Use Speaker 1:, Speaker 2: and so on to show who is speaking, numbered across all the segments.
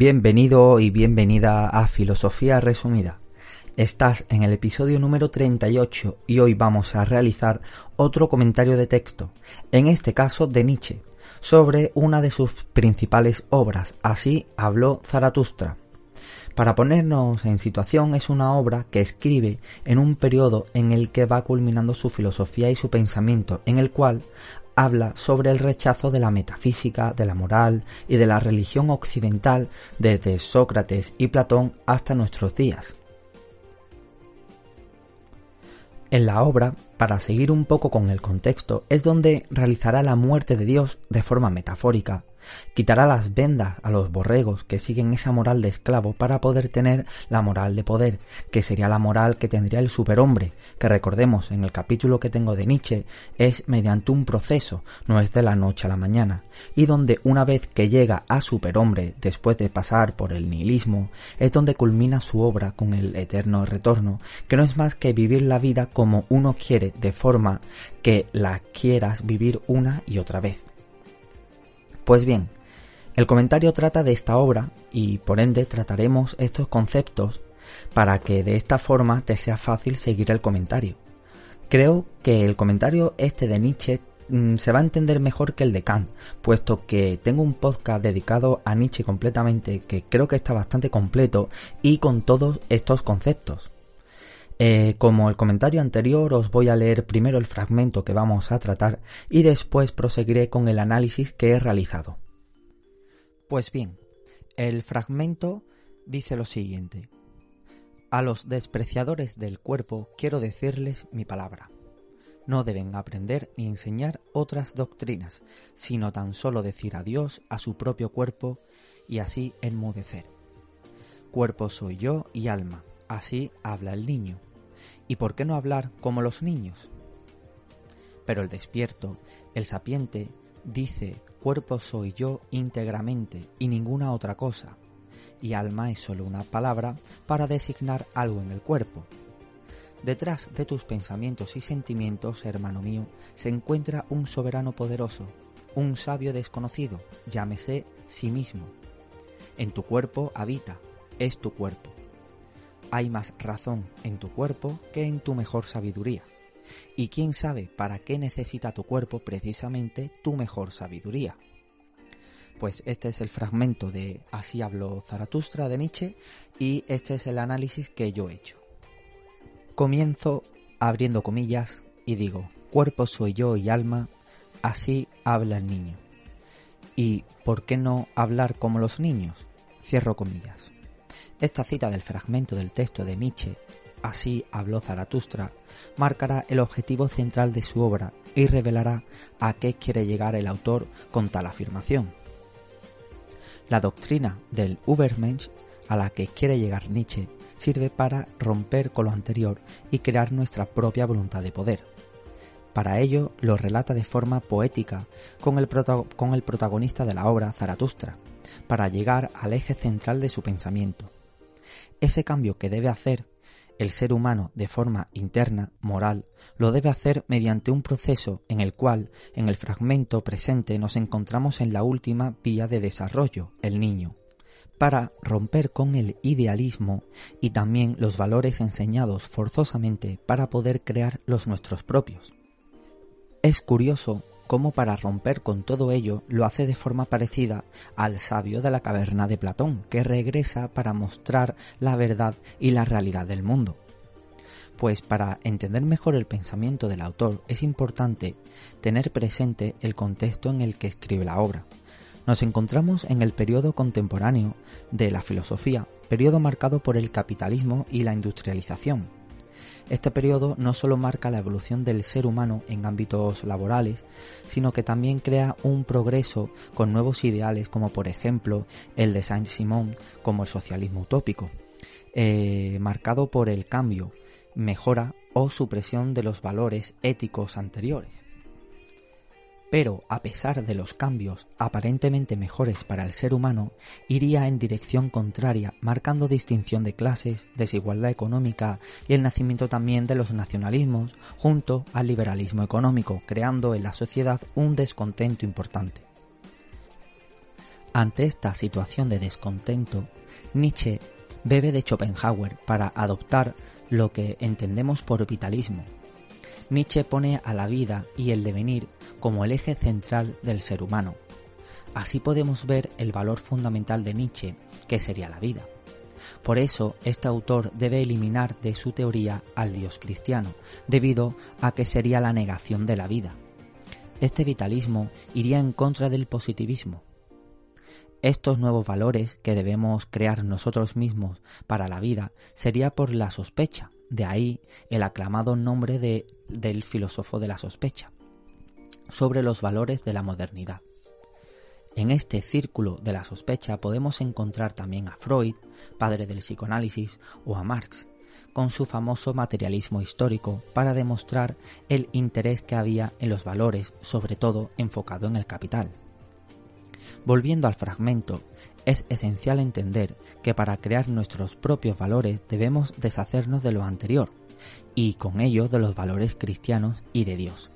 Speaker 1: Bienvenido y bienvenida a Filosofía Resumida. Estás en el episodio número 38 y hoy vamos a realizar otro comentario de texto, en este caso de Nietzsche, sobre una de sus principales obras, Así habló Zaratustra. Para ponernos en situación es una obra que escribe en un periodo en el que va culminando su filosofía y su pensamiento, en el cual habla sobre el rechazo de la metafísica, de la moral y de la religión occidental desde Sócrates y Platón hasta nuestros días. En la obra, para seguir un poco con el contexto, es donde realizará la muerte de Dios de forma metafórica, quitará las vendas a los borregos que siguen esa moral de esclavo para poder tener la moral de poder, que sería la moral que tendría el superhombre, que recordemos en el capítulo que tengo de Nietzsche es mediante un proceso, no es de la noche a la mañana, y donde una vez que llega a superhombre después de pasar por el nihilismo, es donde culmina su obra con el eterno retorno, que no es más que vivir la vida como uno quiere de forma que la quieras vivir una y otra vez. Pues bien, el comentario trata de esta obra y por ende trataremos estos conceptos para que de esta forma te sea fácil seguir el comentario. Creo que el comentario este de Nietzsche mm, se va a entender mejor que el de Kant, puesto que tengo un podcast dedicado a Nietzsche completamente que creo que está bastante completo y con todos estos conceptos. Eh, como el comentario anterior, os voy a leer primero el fragmento que vamos a tratar y después proseguiré con el análisis que he realizado. Pues bien, el fragmento dice lo siguiente. A los despreciadores del cuerpo quiero decirles mi palabra. No deben aprender ni enseñar otras doctrinas, sino tan solo decir adiós a su propio cuerpo y así enmudecer. Cuerpo soy yo y alma, así habla el niño ¿Y por qué no hablar como los niños? Pero el despierto, el sapiente, dice, cuerpo soy yo íntegramente y ninguna otra cosa, y alma es solo una palabra para designar algo en el cuerpo. Detrás de tus pensamientos y sentimientos, hermano mío, se encuentra un soberano poderoso, un sabio desconocido, llámese sí mismo. En tu cuerpo habita, es tu cuerpo hay más razón en tu cuerpo que en tu mejor sabiduría. Y quién sabe para qué necesita tu cuerpo precisamente tu mejor sabiduría. Pues este es el fragmento de Así habló Zaratustra de Nietzsche y este es el análisis que yo he hecho. Comienzo abriendo comillas y digo, cuerpo soy yo y alma, así habla el niño. ¿Y por qué no hablar como los niños? Cierro comillas. Esta cita del fragmento del texto de Nietzsche, Así habló Zaratustra, marcará el objetivo central de su obra y revelará a qué quiere llegar el autor con tal afirmación. La doctrina del Übermensch a la que quiere llegar Nietzsche sirve para romper con lo anterior y crear nuestra propia voluntad de poder. Para ello lo relata de forma poética con el, protagonista de la obra, Zaratustra, para llegar al eje central de su pensamiento, ese cambio que debe hacer el ser humano de forma interna, moral, lo debe hacer mediante un proceso en el cual, en el fragmento presente, nos encontramos en la última vía de desarrollo, el niño, para romper con el idealismo y también los valores enseñados forzosamente para poder crear los nuestros propios. Es curioso como para romper con todo ello lo hace de forma parecida al sabio de la caverna de Platón, que regresa para mostrar la verdad y la realidad del mundo. Pues para entender mejor el pensamiento del autor es importante tener presente el contexto en el que escribe la obra. Nos encontramos en el periodo contemporáneo de la filosofía, periodo marcado por el capitalismo y la industrialización. Este periodo no solo marca la evolución del ser humano en ámbitos laborales, sino que también crea un progreso con nuevos ideales como por ejemplo el de Saint-Simon como el socialismo utópico, eh, marcado por el cambio, mejora o supresión de los valores éticos anteriores. Pero, a pesar de los cambios aparentemente mejores para el ser humano, iría en dirección contraria, marcando distinción de clases, desigualdad económica y el nacimiento también de los nacionalismos, junto al liberalismo económico, creando en la sociedad un descontento importante. Ante esta situación de descontento, Nietzsche bebe de Schopenhauer para adoptar lo que entendemos por vitalismo. Nietzsche pone a la vida y el devenir como el eje central del ser humano. Así podemos ver el valor fundamental de Nietzsche, que sería la vida. Por eso, este autor debe eliminar de su teoría al Dios cristiano, debido a que sería la negación de la vida. Este vitalismo iría en contra del positivismo, estos nuevos valores que debemos crear nosotros mismos para la vida sería por la sospecha, de ahí el aclamado nombre de, del filósofo de la sospecha, sobre los valores de la modernidad. En este círculo de la sospecha podemos encontrar también a Freud, padre del psicoanálisis, o a Marx, con su famoso materialismo histórico para demostrar el interés que había en los valores, sobre todo enfocado en el capital. Volviendo al fragmento, es esencial entender que para crear nuestros propios valores debemos deshacernos de lo anterior, y con ello de los valores cristianos y de Dios.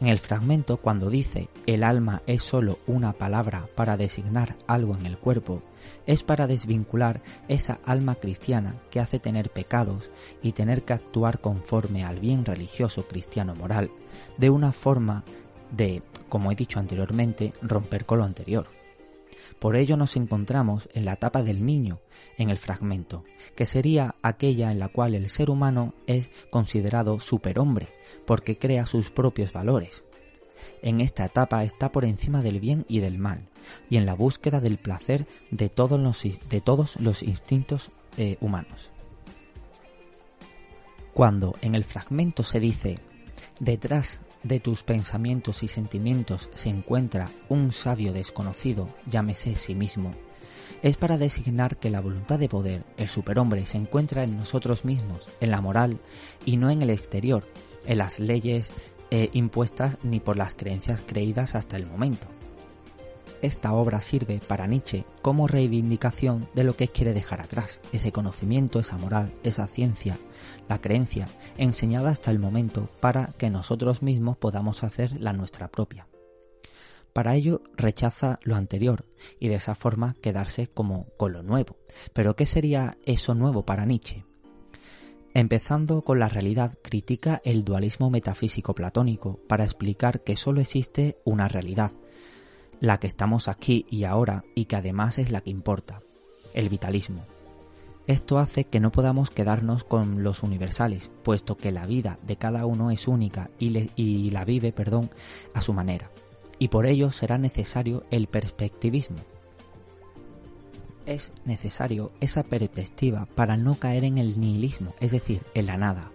Speaker 1: En el fragmento, cuando dice el alma es sólo una palabra para designar algo en el cuerpo, es para desvincular esa alma cristiana que hace tener pecados y tener que actuar conforme al bien religioso cristiano moral, de una forma de, como he dicho anteriormente, romper con lo anterior. Por ello nos encontramos en la etapa del niño en el fragmento, que sería aquella en la cual el ser humano es considerado superhombre, porque crea sus propios valores. En esta etapa está por encima del bien y del mal, y en la búsqueda del placer de todos los, instintos eh, humanos. Cuando en el fragmento se dice, detrás de tus pensamientos y sentimientos se encuentra un sabio desconocido, llámese sí mismo, es para designar que la voluntad de poder, el superhombre, se encuentra en nosotros mismos, en la moral, y no en el exterior, en las leyes eh, impuestas ni por las creencias creídas hasta el momento. Esta obra sirve para Nietzsche como reivindicación de lo que quiere dejar atrás, ese conocimiento, esa moral, esa ciencia, la creencia, enseñada hasta el momento para que nosotros mismos podamos hacer la nuestra propia. Para ello rechaza lo anterior y de esa forma quedarse como con lo nuevo. Pero ¿qué sería eso nuevo para Nietzsche? Empezando con la realidad, critica el dualismo metafísico platónico para explicar que sólo existe una realidad, la que estamos aquí y ahora y que además es la que importa, el vitalismo. Esto hace que no podamos quedarnos con los universales, puesto que la vida de cada uno es única y, la vive, perdón, a su manera. Y por ello será necesario el perspectivismo. Es necesario esa perspectiva para no caer en el nihilismo, es decir, en la nada.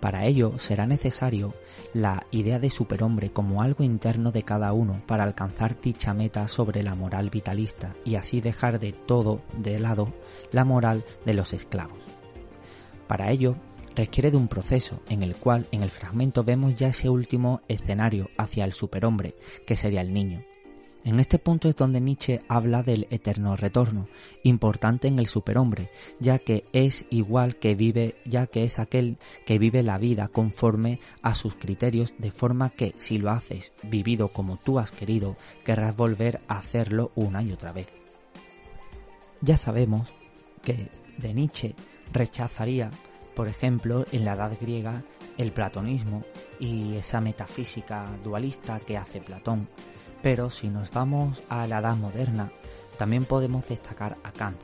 Speaker 1: Para ello será necesario la idea de superhombre como algo interno de cada uno para alcanzar dicha meta sobre la moral vitalista y así dejar de todo de lado la moral de los esclavos. Para ello requiere de un proceso en el cual en el fragmento vemos ya ese último escenario hacia el superhombre, que sería el niño. En este punto es donde Nietzsche habla del eterno retorno, importante en el superhombre, ya que es igual que vive, ya que es aquel que vive la vida conforme a sus criterios, de forma que si lo haces vivido como tú has querido, querrás volver a hacerlo una y otra vez. Ya sabemos que de Nietzsche rechazaría, por ejemplo, en la edad griega, el platonismo y esa metafísica dualista que hace Platón pero si nos vamos a la edad moderna, también podemos destacar a Kant,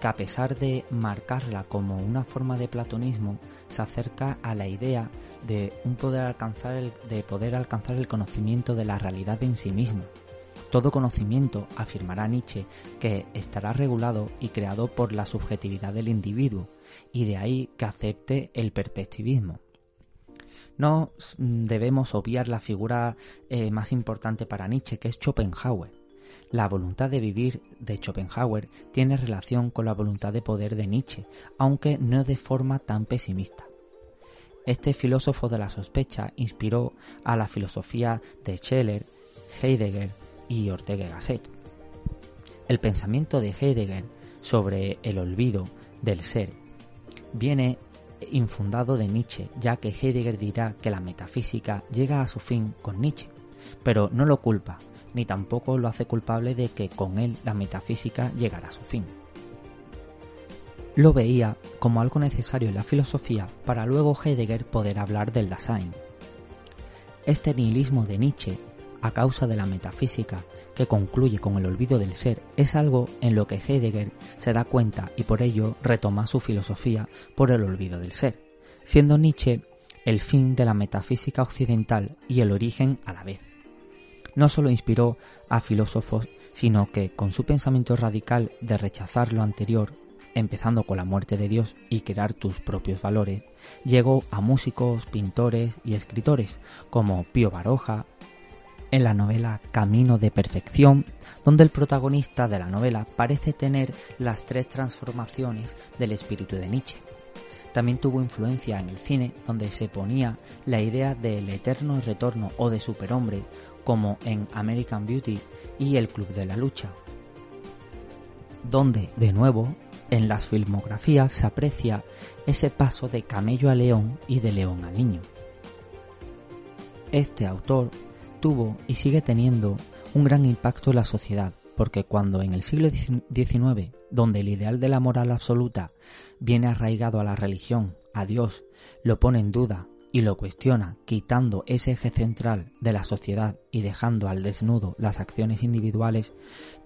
Speaker 1: que a pesar de marcarla como una forma de platonismo, se acerca a la idea de un poder alcanzar el, de poder alcanzar el conocimiento de la realidad en sí mismo. Todo conocimiento, afirmará Nietzsche, que estará regulado y creado por la subjetividad del individuo, y de ahí que acepte el perspectivismo. No debemos obviar la figura eh, más importante para Nietzsche, que es Schopenhauer. La voluntad de vivir de Schopenhauer tiene relación con la voluntad de poder de Nietzsche, aunque no de forma tan pesimista. Este filósofo de la sospecha inspiró a la filosofía de Scheller, Heidegger y Ortega Gasset. El pensamiento de Heidegger sobre el olvido del ser viene infundado de Nietzsche, ya que Heidegger dirá que la metafísica llega a su fin con Nietzsche, pero no lo culpa, ni tampoco lo hace culpable de que con él la metafísica llegará a su fin. Lo veía como algo necesario en la filosofía para luego Heidegger poder hablar del Dasein. Este nihilismo de Nietzsche a causa de la metafísica que concluye con el olvido del ser es algo en lo que Heidegger se da cuenta y por ello retoma su filosofía por el olvido del ser, siendo Nietzsche el fin de la metafísica occidental y el origen a la vez. No solo inspiró a filósofos, sino que con su pensamiento radical de rechazar lo anterior, empezando con la muerte de Dios y crear tus propios valores, llegó a músicos, pintores y escritores como Pío Baroja, en la novela Camino de Perfección, donde el protagonista de la novela parece tener las tres transformaciones del espíritu de Nietzsche. También tuvo influencia en el cine, donde se ponía la idea del eterno retorno o de superhombre, como en American Beauty y El Club de la Lucha, donde, de nuevo, en las filmografías se aprecia ese paso de camello a león y de león a niño. Este autor tuvo y sigue teniendo un gran impacto en la sociedad, porque cuando en el siglo XIX, donde el ideal de la moral absoluta viene arraigado a la religión, a Dios, lo pone en duda y lo cuestiona, quitando ese eje central de la sociedad y dejando al desnudo las acciones individuales,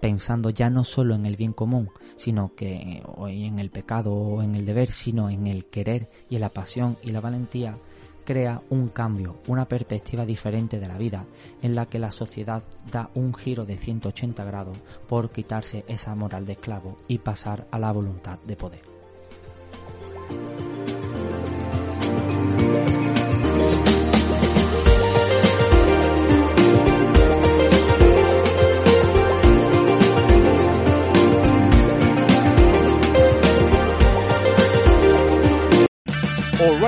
Speaker 1: pensando ya no solo en el bien común, sino que en el pecado o en el deber, sino en el querer y en la pasión y la valentía, crea un cambio, una perspectiva diferente de la vida, en la que la sociedad da un giro de 180 grados por quitarse esa moral de esclavo y pasar a la voluntad de poder.